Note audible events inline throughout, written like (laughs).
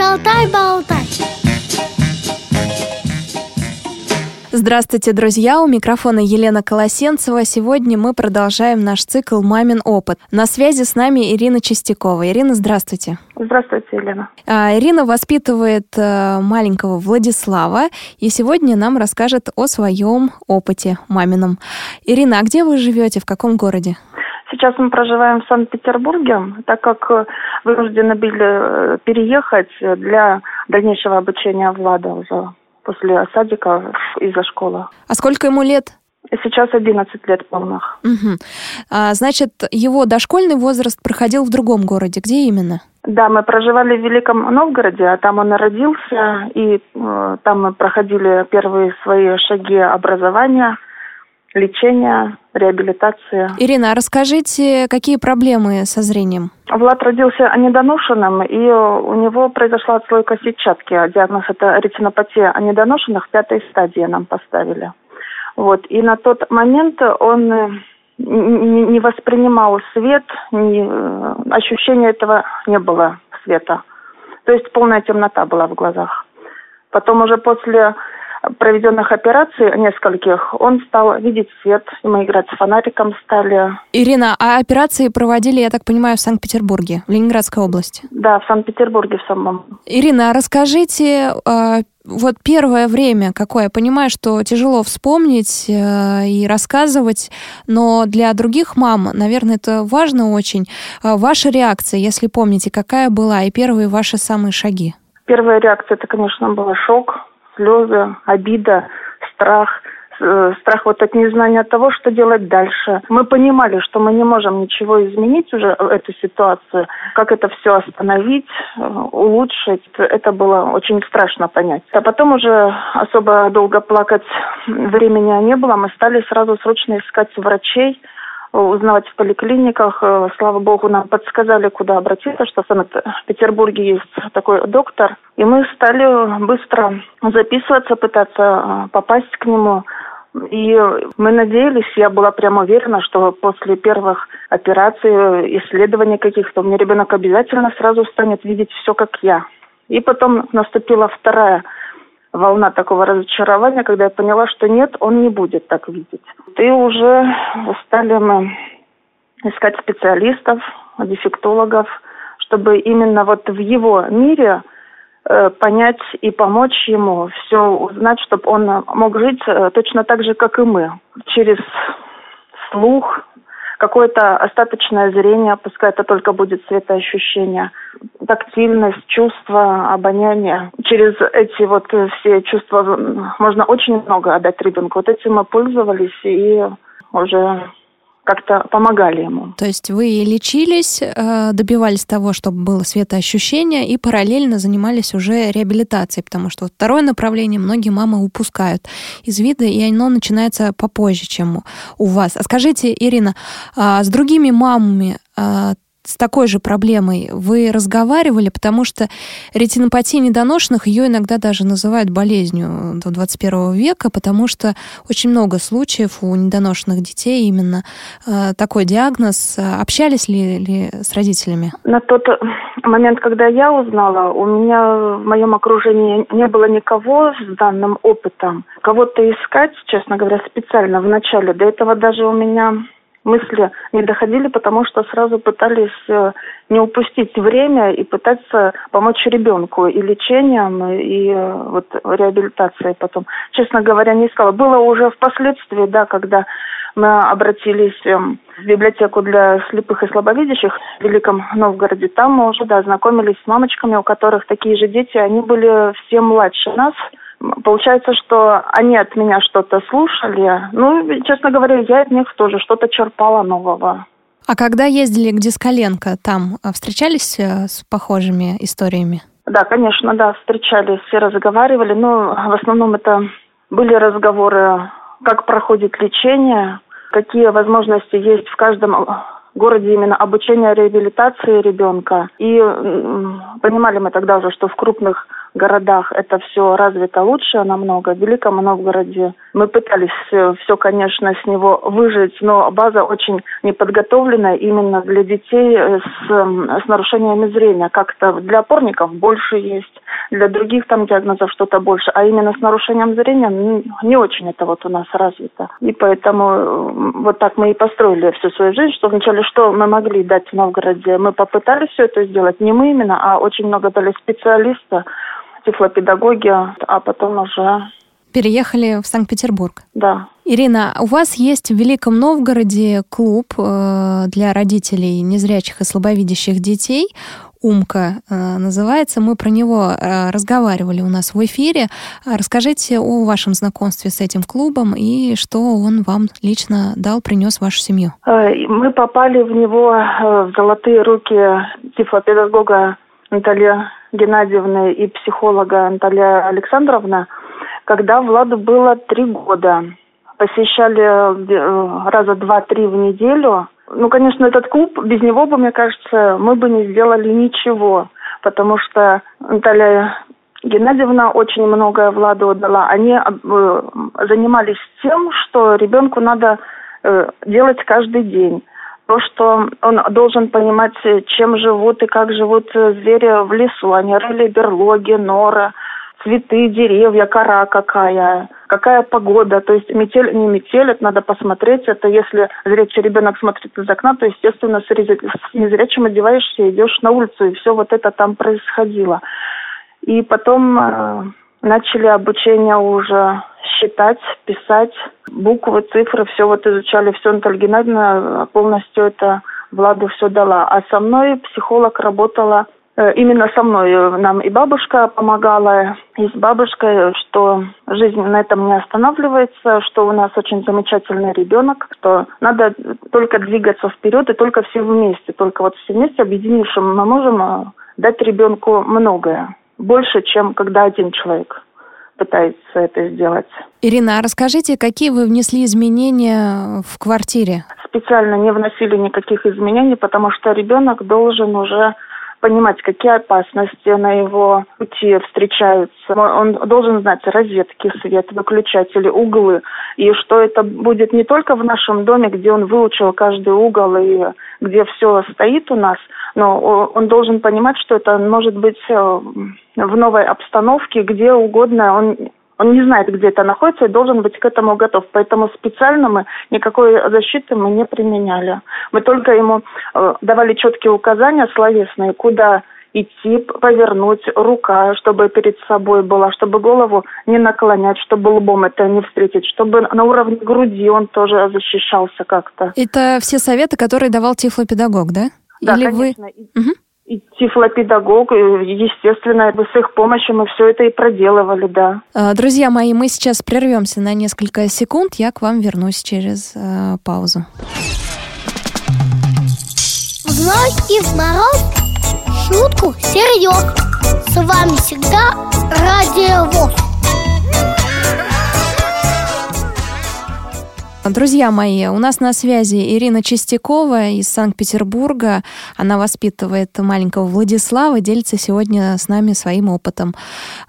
Шалтай-болтай. Здравствуйте, друзья! У микрофона Елена Колосенцева. Сегодня мы продолжаем наш цикл «Мамин опыт». На связи с нами Ирина Чистякова. Ирина, здравствуйте. Здравствуйте, Елена. А, Ирина воспитывает э, маленького Владислава и сегодня нам расскажет о своем опыте мамином. Ирина, а где вы живете, в каком городе? Сейчас мы проживаем в Санкт-Петербурге, так как э, вынуждены были э, переехать для дальнейшего обучения Влада уже после садика из-за школы. А сколько ему лет? Сейчас 11 лет полных. Угу. А, значит, его дошкольный возраст проходил в другом городе. Где именно? Да, мы проживали в Великом Новгороде, а там он родился, и э, там мы проходили первые свои шаги образования – лечения, реабилитации. Ирина, а расскажите, какие проблемы со зрением? Влад родился недоношенным, и у него произошла отслойка сетчатки. Диагноз это ретинопатия недоношенных пятой стадии нам поставили. Вот. И на тот момент он э, не воспринимал свет, не, э, ощущения этого не было света. То есть полная темнота была в глазах. Потом уже после проведенных операций нескольких, он стал видеть свет, и мы играть с фонариком стали. Ирина, а операции проводили, я так понимаю, в Санкт-Петербурге, в Ленинградской области? Да, в Санкт-Петербурге в самом. Ирина, а расскажите, э, вот первое время какое? Я понимаю, что тяжело вспомнить э, и рассказывать, но для других мам, наверное, это важно очень. Э, ваша реакция, если помните, какая была, и первые ваши самые шаги? Первая реакция, это, конечно, была шок, слезы, обида, страх э, страх вот от незнания того, что делать дальше. Мы понимали, что мы не можем ничего изменить уже э, эту ситуацию, как это все остановить, э, улучшить. Это было очень страшно понять. А потом уже особо долго плакать времени не было. Мы стали сразу срочно искать врачей, узнавать в поликлиниках. Э, слава богу, нам подсказали, куда обратиться, что в Санкт-Петербурге есть такой доктор. И мы стали быстро записываться, пытаться э, попасть к нему. И мы надеялись, я была прямо уверена, что после первых операций, исследований каких-то, у меня ребенок обязательно сразу станет видеть все, как я. И потом наступила вторая волна такого разочарования, когда я поняла, что нет, он не будет так видеть. И уже стали мы искать специалистов, дефектологов, чтобы именно вот в его мире э, понять и помочь ему все узнать, чтобы он мог жить э, точно так же, как и мы, через слух, какое-то остаточное зрение, пускай это только будет светоощущение, тактильность, чувство, обоняние. Через эти вот все чувства можно очень много отдать ребенку. Вот этим мы пользовались и уже как-то помогали ему. То есть вы лечились, э, добивались того, чтобы было светоощущение, и параллельно занимались уже реабилитацией, потому что второе направление многие мамы упускают из вида, и оно начинается попозже, чем у вас. А скажите, Ирина, а с другими мамами а, с такой же проблемой вы разговаривали, потому что ретинопатия недоношенных, ее иногда даже называют болезнью до 21 века, потому что очень много случаев у недоношенных детей именно э, такой диагноз. Общались ли, ли с родителями? На тот момент, когда я узнала, у меня в моем окружении не было никого с данным опытом. Кого-то искать, честно говоря, специально в начале. До этого даже у меня мысли не доходили, потому что сразу пытались э, не упустить время и пытаться помочь ребенку и лечением, и э, вот реабилитацией потом. Честно говоря, не искала. Было уже впоследствии, да, когда мы обратились эм, в библиотеку для слепых и слабовидящих в Великом Новгороде. Там мы уже, да, знакомились с мамочками, у которых такие же дети. Они были все младше нас – Получается, что они от меня что-то слушали. Ну, честно говоря, я от них тоже что-то черпала нового. А когда ездили к Дискаленко, там а, встречались э, с похожими историями? Да, конечно, да, встречались, все разговаривали. Но в основном это были разговоры, как проходит лечение, какие возможности есть в каждом городе именно обучения реабилитации ребенка. И понимали мы тогда уже, что в крупных городах это все развито лучше намного. В Великом Новгороде мы пытались все, все, конечно, с него выжить, но база очень неподготовленная именно для детей с, с нарушениями зрения. Как-то для опорников больше есть, для других там диагнозов что-то больше, а именно с нарушением зрения не очень это вот у нас развито. И поэтому вот так мы и построили всю свою жизнь, что вначале что мы могли дать в Новгороде, мы попытались все это сделать, не мы именно, а очень много дали специалиста, тифлопедагоги, а потом уже... Переехали в Санкт-Петербург. Да. Ирина, у вас есть в Великом Новгороде клуб э, для родителей незрячих и слабовидящих детей. Умка э, называется. Мы про него э, разговаривали у нас в эфире. Расскажите о вашем знакомстве с этим клубом и что он вам лично дал, принес в вашу семью. Мы попали в него в золотые руки тифлопедагога Натальи Геннадьевны и психолога Наталья Александровна, когда Владу было три года. Посещали э, раза два-три в неделю. Ну, конечно, этот клуб, без него бы, мне кажется, мы бы не сделали ничего, потому что Наталья Геннадьевна очень многое Владу дала. Они э, занимались тем, что ребенку надо э, делать каждый день то, что он должен понимать, чем живут и как живут звери в лесу. Они рыли берлоги, нора, цветы, деревья, кора какая, какая погода. То есть метель, не метель, это надо посмотреть. Это если зрячий ребенок смотрит из окна, то, естественно, с незрячим одеваешься, идешь на улицу, и все вот это там происходило. И потом э, начали обучение уже считать, писать, буквы, цифры, все вот изучали, все Наталья Геннадьевна полностью это Владу все дала. А со мной психолог работала э, именно со мной нам и бабушка помогала, и с бабушкой, что жизнь на этом не останавливается, что у нас очень замечательный ребенок, что надо только двигаться вперед и только все вместе, только вот все вместе объединившись мы можем э, дать ребенку многое, больше, чем когда один человек пытается это сделать. Ирина, а расскажите, какие вы внесли изменения в квартире? Специально не вносили никаких изменений, потому что ребенок должен уже понимать, какие опасности на его пути встречаются. Он должен знать розетки, свет, выключатели, углы. И что это будет не только в нашем доме, где он выучил каждый угол и где все стоит у нас, но он должен понимать, что это может быть э, в новой обстановке, где угодно. Он он не знает, где это находится и должен быть к этому готов. Поэтому специально мы никакой защиты мы не применяли. Мы только ему э, давали четкие указания словесные, куда идти, повернуть, рука, чтобы перед собой была, чтобы голову не наклонять, чтобы лбом это не встретить, чтобы на уровне груди он тоже защищался как-то. Это все советы, которые давал тифлопедагог, да? Да, Или конечно. Вы... Угу и тифлопедагог, естественно, с их помощью мы все это и проделывали, да. А, друзья мои, мы сейчас прервемся на несколько секунд, я к вам вернусь через э, паузу. В зной и в мороз шутку серьез. С вами всегда Радио ВОЗ. Друзья мои, у нас на связи Ирина Чистякова из Санкт-Петербурга. Она воспитывает маленького Владислава, делится сегодня с нами своим опытом.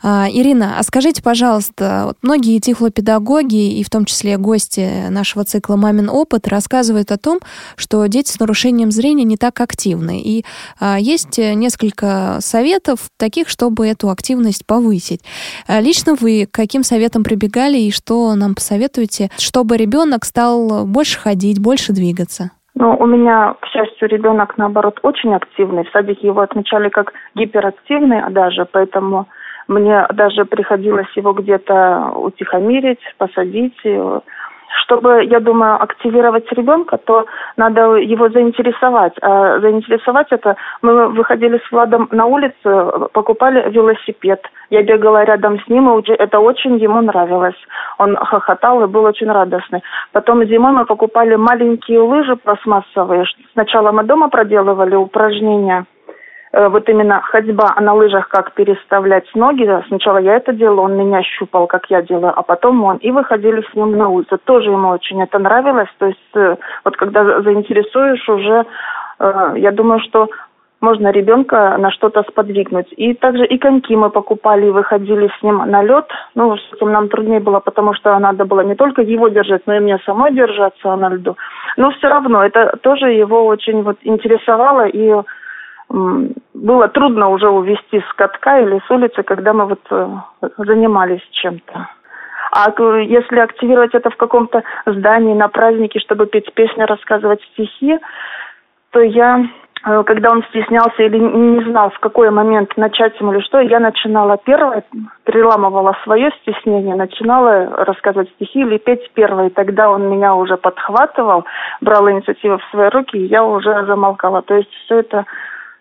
А, Ирина, а скажите, пожалуйста, вот многие тифлопедагоги, и в том числе гости нашего цикла «Мамин опыт», рассказывают о том, что дети с нарушением зрения не так активны. И а, есть несколько советов таких, чтобы эту активность повысить. А, лично вы каким советам прибегали и что нам посоветуете, чтобы ребенок стал больше ходить, больше двигаться? Ну, у меня, к счастью, ребенок, наоборот, очень активный. В садике его отмечали как гиперактивный даже, поэтому мне даже приходилось его где-то утихомирить, посадить, чтобы, я думаю, активировать ребенка, то надо его заинтересовать. А заинтересовать это мы выходили с Владом на улицу, покупали велосипед. Я бегала рядом с ним, и это очень ему нравилось. Он хохотал и был очень радостный. Потом зимой мы покупали маленькие лыжи пластмассовые. Сначала мы дома проделывали упражнения – вот именно ходьба на лыжах, как переставлять ноги. Сначала я это делала, он меня щупал, как я делаю, а потом он. И выходили с ним на улицу. Тоже ему очень это нравилось. То есть э, вот когда заинтересуешь уже, э, я думаю, что можно ребенка на что-то сподвигнуть. И также и коньки мы покупали и выходили с ним на лед. Ну, с этим нам труднее было, потому что надо было не только его держать, но и мне самой держаться на льду. Но все равно это тоже его очень вот интересовало и было трудно уже увести с катка или с улицы, когда мы вот э, занимались чем-то. А если активировать это в каком-то здании на празднике, чтобы петь песни, рассказывать стихи, то я Э, когда он стеснялся или не знал, в какой момент начать ему или что, я начинала первое, переламывала свое стеснение, начинала рассказывать стихи или петь первое. И тогда он меня уже подхватывал, брал инициативу в свои руки, и я уже замолкала. То есть все это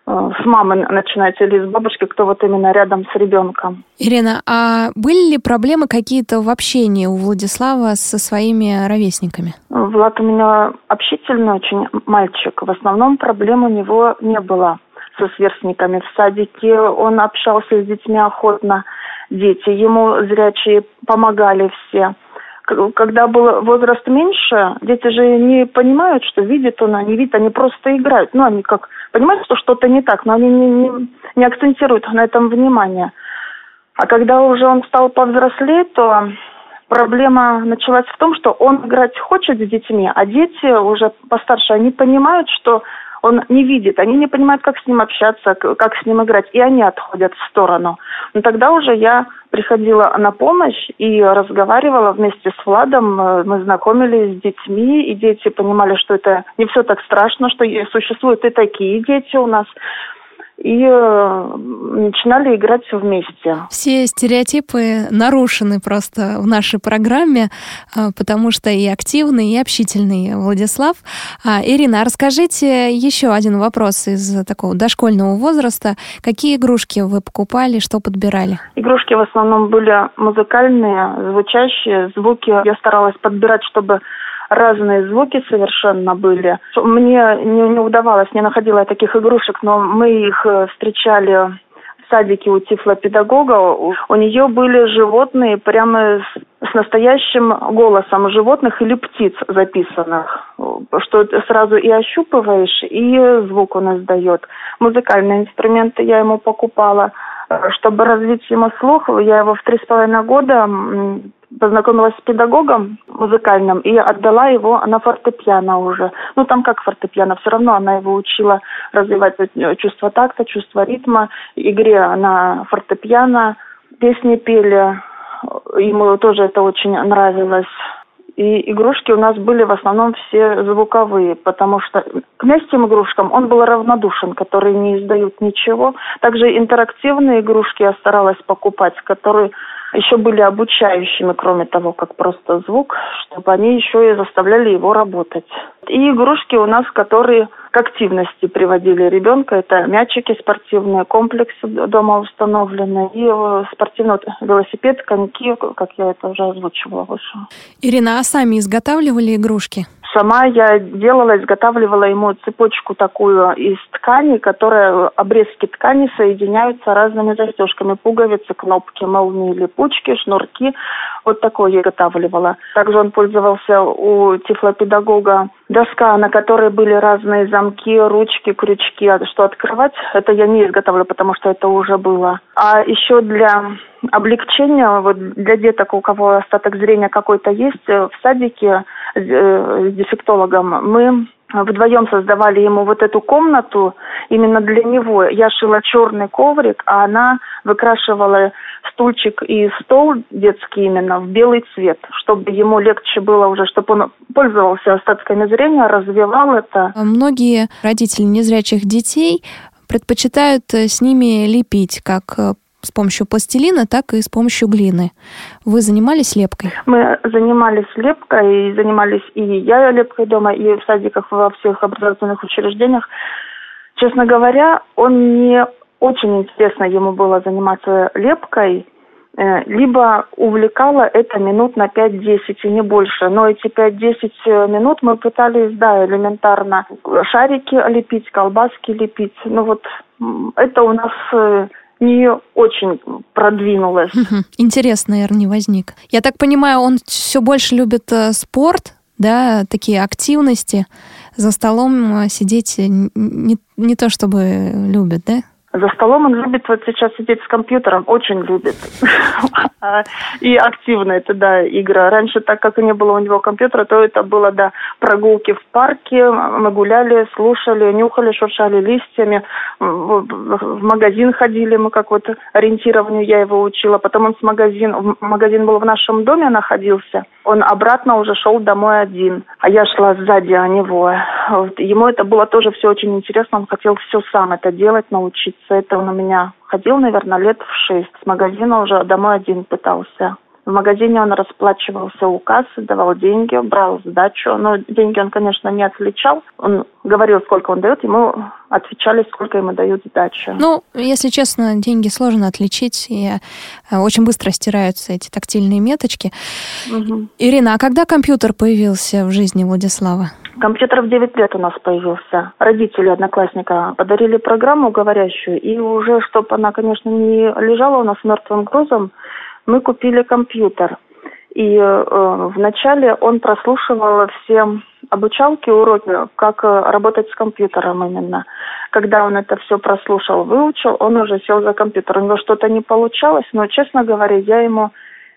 с мамой начинается или с бабушкой, кто вот именно рядом с ребенком. Ирина, а были ли проблемы какие-то в общении у Владислава со своими ровесниками? Влад у меня общительный очень мальчик. В основном проблем у него не было со сверстниками. В садике он общался с детьми охотно. Дети ему зрячие помогали все когда был возраст меньше, дети же не понимают, что видит он, они видят, они просто играют. Ну, они как понимают, что что-то не так, но они не, не, не акцентируют на этом внимание. А когда уже он стал повзрослеть, то проблема началась в том, что он играть хочет с детьми, а дети уже постарше, они понимают, что он не видит, они не понимают, как с ним общаться, как с ним играть, и они отходят в сторону. Но тогда уже я приходила на помощь и разговаривала вместе с Владом, э, мы знакомились с детьми, и дети понимали, что это не все так страшно, что существуют и такие дети у нас и э, начинали играть все вместе. Все стереотипы нарушены просто в нашей программе, э, потому что и активный, и общительный Владислав. А, Ирина, а расскажите еще один вопрос из такого дошкольного возраста. Какие игрушки вы покупали, что подбирали? Игрушки в основном были музыкальные, звучащие, звуки я старалась подбирать, чтобы разные звуки совершенно были. Мне не, не удавалось, не находила я таких игрушек, но мы их э, встречали в садике у тифлопедагога. У нее были животные прямо с, с настоящим голосом животных или птиц записанных, что сразу и ощупываешь, и звук он издает. Музыкальные инструменты я ему покупала. Э, чтобы развить ему слух, я его в три с половиной года познакомилась с педагогом музыкальным и отдала его на фортепиано уже. Ну, там как фортепиано, все равно она его учила развивать чувство такта, чувство ритма, игре на фортепиано, песни пели, ему тоже это очень нравилось. И игрушки у нас были в основном все звуковые, потому что к мягким игрушкам он был равнодушен, которые не издают ничего. Также интерактивные игрушки я старалась покупать, которые еще были обучающими, кроме того, как просто звук, чтобы они еще и заставляли его работать. И игрушки у нас, которые к активности приводили ребенка, это мячики спортивные, комплексы дома установлены, и э, спортивный велосипед, коньки, как я это уже озвучивала выше. Ирина, а сами изготавливали игрушки? Сама я делала, изготавливала ему цепочку такую из ткани, которая, обрезки ткани соединяются разными застежками. Пуговицы, кнопки, молнии, липучки, шнурки. Вот такое я изготавливала. Также он пользовался у тифлопедагога доска, на которой были разные замки, ручки, крючки. А что открывать, это я не изготавливала, потому что это уже было. А еще для облегчения, вот для деток, у кого остаток зрения какой-то есть, в садике Э, с дефектологом, мы вдвоем создавали ему вот эту комнату именно для него. Я шила черный коврик, а она выкрашивала стульчик и стол детский именно в белый цвет, чтобы ему легче было уже, чтобы он пользовался остатками зрения, развивал это. Многие родители незрячих детей предпочитают э, с ними лепить, как э, с помощью пластилина, так и с помощью глины. Вы занимались лепкой? Мы занимались лепкой, занимались и я лепкой дома, и в садиках, во всех образовательных учреждениях. Честно говоря, он не очень интересно ему было заниматься лепкой, э, либо увлекало это минут на 5-10 и не больше. Но эти 5-10 минут мы пытались, да, элементарно шарики лепить, колбаски лепить. Ну вот это у нас э, не очень продвинулась. Интересно, наверное, не возник. Я так понимаю, он все больше любит э, спорт, да, такие активности, за столом сидеть не, не то чтобы любят, да? За столом он любит вот сейчас сидеть с компьютером, очень любит. (laughs) И активно это, да, игра. Раньше, так как и не было у него компьютера, то это было, да, прогулки в парке, мы гуляли, слушали, нюхали, шуршали листьями, в магазин ходили, мы как вот ориентированию я его учила. Потом он с магазин, магазин был в нашем доме находился, он обратно уже шел домой один, а я шла сзади а него. Ему это было тоже все очень интересно, он хотел все сам это делать, научиться. Это он у меня ходил, наверное, лет в шесть. С магазина уже домой один пытался. В магазине он расплачивался у кассы, давал деньги, брал сдачу. Но деньги он, конечно, не отличал. Он говорил, сколько он дает, ему отвечали, сколько ему дают сдачу. Ну, если честно, деньги сложно отличить, и э, очень быстро стираются эти тактильные меточки. Угу. Ирина, а когда компьютер появился в жизни Владислава? Компьютер в 9 лет у нас появился. Родители одноклассника подарили программу говорящую, и уже, чтобы она, конечно, не лежала у нас мертвым грузом, мы купили компьютер. И э, вначале он прослушивал все обучалки, уроки, как э, работать с компьютером именно. Когда он это все прослушал, выучил, он уже сел за компьютер. У него что-то не получалось, но, честно говоря, я ему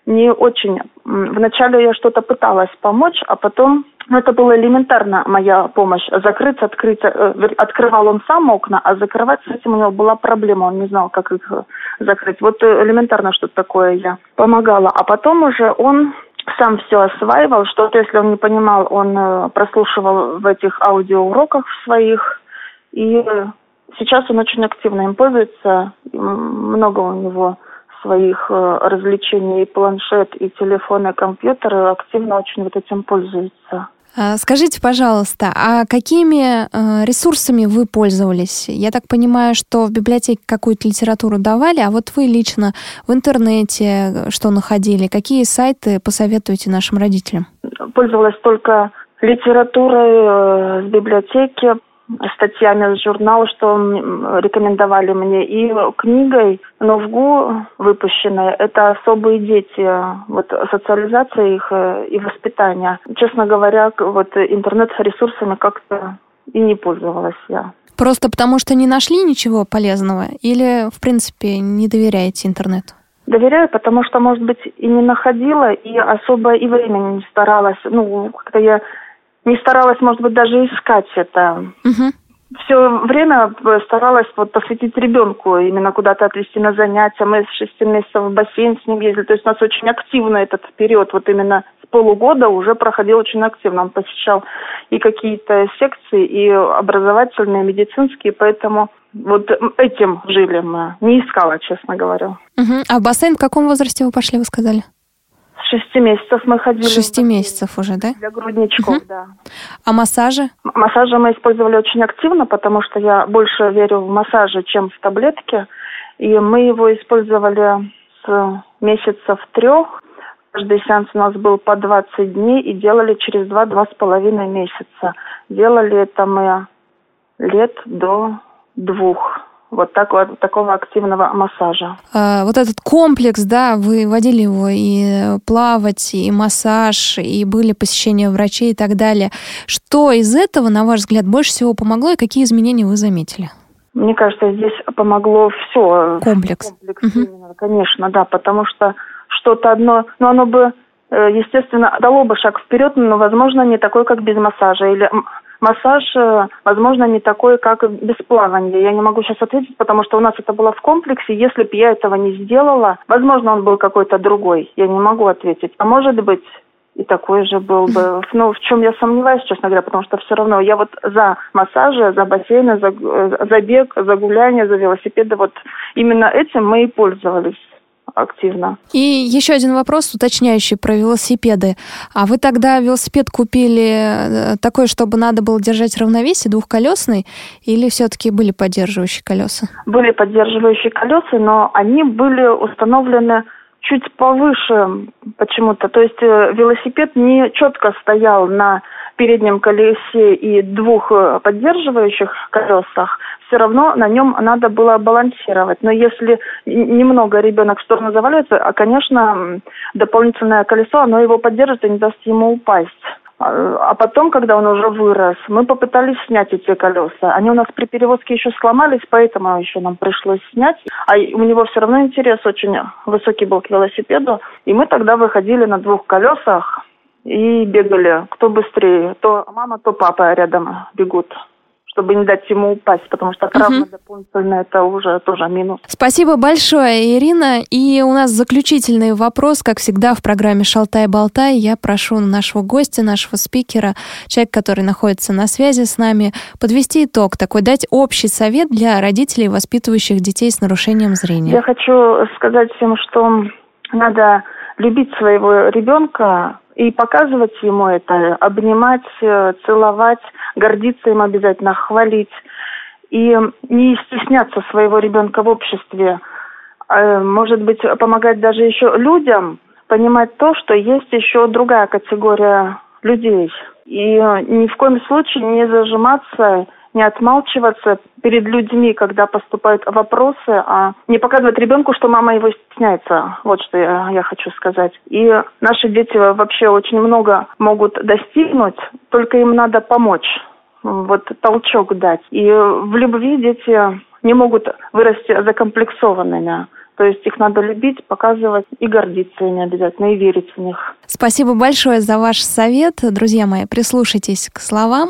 не очень... Вначале я что-то пыталась помочь, а потом ну, это было элементарно моя помощь. Закрыть, открыть, э, открывал он сам окна, а закрывать с этим у него была проблема. Он не знал, как их э, закрыть. Вот э, элементарно что-то такое я помогала. А потом уже он сам все осваивал. Что-то, если он не понимал, он прослушивал в этих аудиоуроках своих. И сейчас он очень активно им пользуется. Много у него своих развлечений, и планшет, и телефон, и компьютер, и активно очень вот этим пользуется. А, скажите, пожалуйста, а какими э, ресурсами вы пользовались? Я так понимаю, что в библиотеке какую-то литературу давали, а вот вы лично в интернете э, что находили? Какие сайты посоветуете нашим родителям? Пользовалась только литературой э, с библиотеки, статьями с журнала, что рекомендовали мне, и книгой Новгу выпущенной «Это особые дети», вот социализация их э, и воспитание. Честно говоря, вот интернет-ресурсами как-то и не пользовалась я. Просто потому что не нашли ничего полезного или, в принципе, не доверяете интернету? Доверяю, потому что, может быть, и не находила, и особо и времени не старалась. Ну, когда я не старалась, может быть, даже искать это. Угу. Все время старалась вот посвятить ребенку, именно куда-то отвезти на занятия. Мы с шести месяцев в бассейн с ним ездили. То есть у нас очень активно этот период, вот именно с полугода уже проходил очень активно. Он посещал и какие-то секции, и образовательные, и медицинские, поэтому вот этим жили мы. Не искала, честно говоря. Угу. А в бассейн в каком возрасте вы пошли, вы сказали? Шести месяцев мы ходили. Шести месяцев уже, да? Для грудничков, угу. да. А массажи? Массажи мы использовали очень активно, потому что я больше верю в массажи, чем в таблетки. И мы его использовали с месяцев трех. Каждый сеанс у нас был по 20 дней и делали через два-два с половиной месяца. Делали это мы лет до двух вот такого, такого активного массажа. А, вот этот комплекс, да, вы водили его и плавать, и массаж, и были посещения врачей и так далее. Что из этого, на ваш взгляд, больше всего помогло и какие изменения вы заметили? Мне кажется, здесь помогло все. Комплекс. Комплекс угу. именно, конечно, да, потому что что-то одно, ну оно бы, э, естественно, дало бы шаг вперед, но, возможно, не такой, как без массажа. Или массаж, э, возможно, не такой, как без плавания. Я не могу сейчас ответить, потому что у нас это было в комплексе. Если бы я этого не сделала, возможно, он был какой-то другой. Я не могу ответить. А может быть, и такой же был бы. (laughs) Ну, в чем я сомневаюсь, честно говоря, потому что все равно я вот за массажи, за бассейны, за, э, за бег, за гуляние, за велосипеды, вот именно этим мы и пользовались активно. И еще один вопрос, уточняющий про велосипеды. А вы тогда велосипед купили э, такой, чтобы надо было держать равновесие, двухколесный, или все-таки были поддерживающие колеса? Были поддерживающие колеса, но они были установлены чуть повыше почему-то. То есть э, велосипед не четко стоял на переднем колесе и двух э, поддерживающих колесах, все равно на нем надо было балансировать. Но если немного ребенок в сторону заваливается, а, конечно, дополнительное колесо, оно его поддержит и не даст ему упасть. А, а потом, когда он уже вырос, мы попытались снять эти колеса. Они у нас при перевозке еще сломались, поэтому еще нам пришлось снять. А у него все равно интерес очень высокий был к велосипеду. И мы тогда выходили на двух колесах и бегали. Кто быстрее, то мама, то папа рядом бегут чтобы не дать ему упасть, потому что травма угу. дополнительная это уже тоже минус. Спасибо большое, Ирина. И у нас заключительный вопрос, как всегда в программе «Шалтай-болтай». Я прошу нашего гостя, нашего спикера, человека, который находится на связи с нами, подвести итог такой, дать общий совет для родителей, воспитывающих детей с нарушением зрения. Я хочу сказать всем, что надо любить своего ребенка, и показывать ему это, обнимать, э, целовать, гордиться им обязательно, хвалить. И не стесняться своего ребенка в обществе. Э, может быть, помогать даже еще людям понимать то, что есть еще другая категория людей. И ни в коем случае не зажиматься не отмалчиваться перед людьми, когда поступают вопросы, а не показывать ребенку, что мама его стесняется. Вот что я, я хочу сказать. И наши дети вообще очень много могут достигнуть, только им надо помочь вот толчок дать. И в любви дети не могут вырасти закомплексованными. То есть их надо любить, показывать и гордиться ими обязательно, и верить в них. Спасибо большое за ваш совет. Друзья мои, прислушайтесь к словам.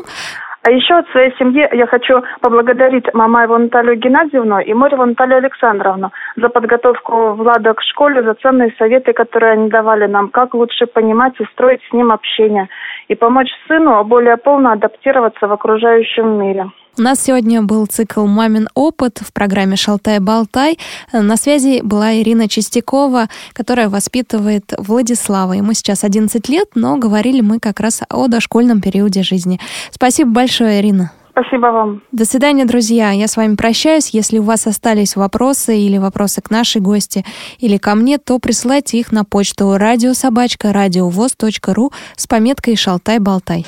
А еще от своей семьи я хочу поблагодарить Мамаеву Наталью Геннадьевну и Мореву Наталью Александровну за подготовку Влада к школе, за ценные советы, которые они давали нам, как лучше понимать и строить с ним общение, и помочь сыну более полно адаптироваться в окружающем мире. У нас сегодня был цикл «Мамин опыт» в программе «Шалтай-болтай». На связи была Ирина Чистякова, которая воспитывает Владислава. Ему сейчас 11 лет, но говорили мы как раз о дошкольном периоде жизни. Спасибо большое, Ирина. Спасибо вам. До свидания, друзья. Я с вами прощаюсь. Если у вас остались вопросы или вопросы к нашей гости или ко мне, то присылайте их на почту радиособачка радиовоз.ру с пометкой «Шалтай-болтай».